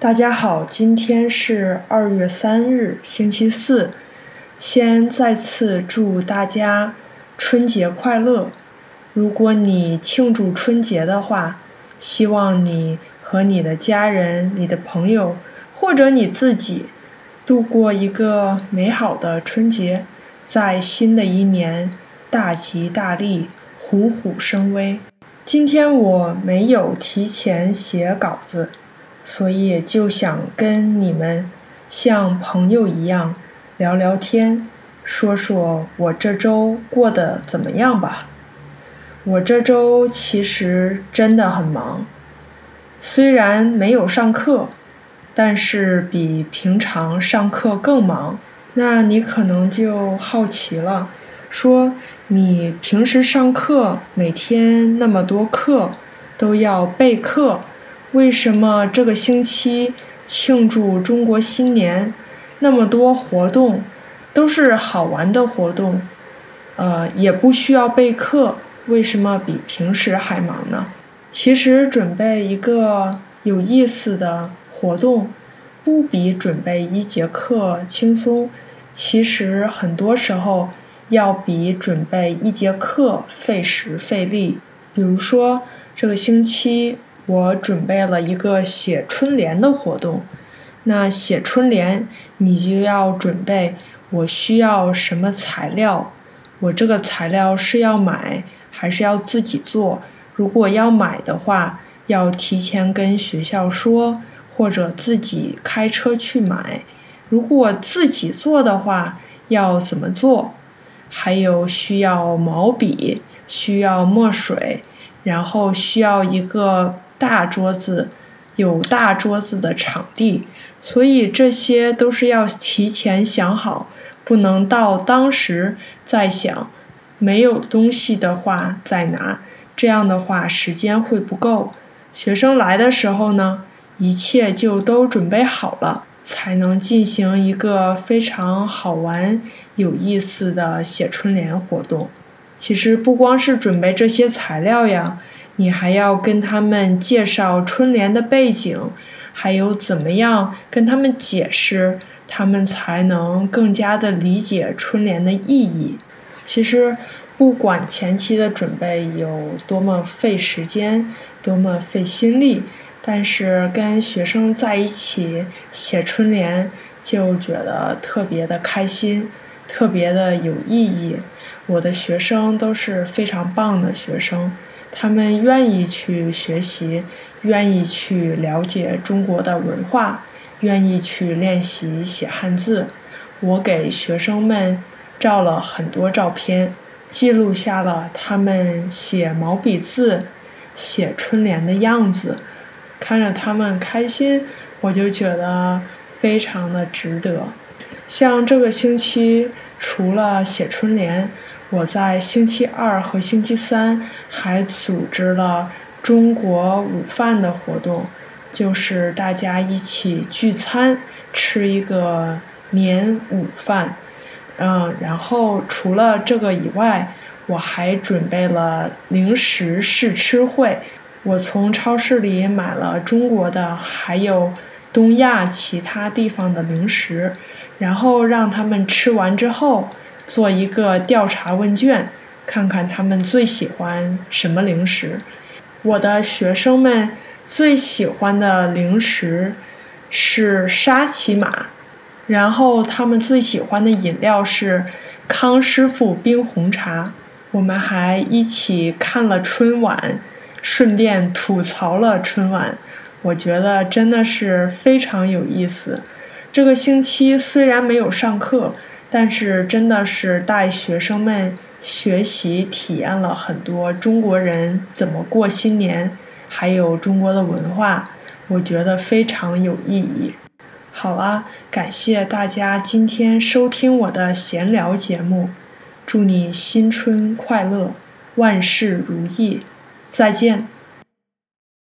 大家好，今天是二月三日，星期四。先再次祝大家春节快乐。如果你庆祝春节的话，希望你和你的家人、你的朋友或者你自己度过一个美好的春节，在新的一年大吉大利、虎虎生威。今天我没有提前写稿子。所以就想跟你们像朋友一样聊聊天，说说我这周过得怎么样吧。我这周其实真的很忙，虽然没有上课，但是比平常上课更忙。那你可能就好奇了，说你平时上课每天那么多课都要备课。为什么这个星期庆祝中国新年那么多活动，都是好玩的活动，呃，也不需要备课，为什么比平时还忙呢？其实准备一个有意思的活动，不比准备一节课轻松。其实很多时候要比准备一节课费时费力。比如说这个星期。我准备了一个写春联的活动，那写春联你就要准备我需要什么材料，我这个材料是要买还是要自己做？如果要买的话，要提前跟学校说，或者自己开车去买。如果自己做的话，要怎么做？还有需要毛笔，需要墨水，然后需要一个。大桌子有大桌子的场地，所以这些都是要提前想好，不能到当时再想。没有东西的话再拿，这样的话时间会不够。学生来的时候呢，一切就都准备好了，才能进行一个非常好玩、有意思的写春联活动。其实不光是准备这些材料呀。你还要跟他们介绍春联的背景，还有怎么样跟他们解释，他们才能更加的理解春联的意义。其实，不管前期的准备有多么费时间，多么费心力，但是跟学生在一起写春联，就觉得特别的开心，特别的有意义。我的学生都是非常棒的学生。他们愿意去学习，愿意去了解中国的文化，愿意去练习写汉字。我给学生们照了很多照片，记录下了他们写毛笔字、写春联的样子。看着他们开心，我就觉得非常的值得。像这个星期，除了写春联。我在星期二和星期三还组织了中国午饭的活动，就是大家一起聚餐，吃一个年午饭。嗯，然后除了这个以外，我还准备了零食试吃会。我从超市里买了中国的，还有东亚其他地方的零食，然后让他们吃完之后。做一个调查问卷，看看他们最喜欢什么零食。我的学生们最喜欢的零食是沙琪玛，然后他们最喜欢的饮料是康师傅冰红茶。我们还一起看了春晚，顺便吐槽了春晚。我觉得真的是非常有意思。这个星期虽然没有上课。但是真的是带学生们学习体验了很多中国人怎么过新年，还有中国的文化，我觉得非常有意义。好了，感谢大家今天收听我的闲聊节目，祝你新春快乐，万事如意，再见。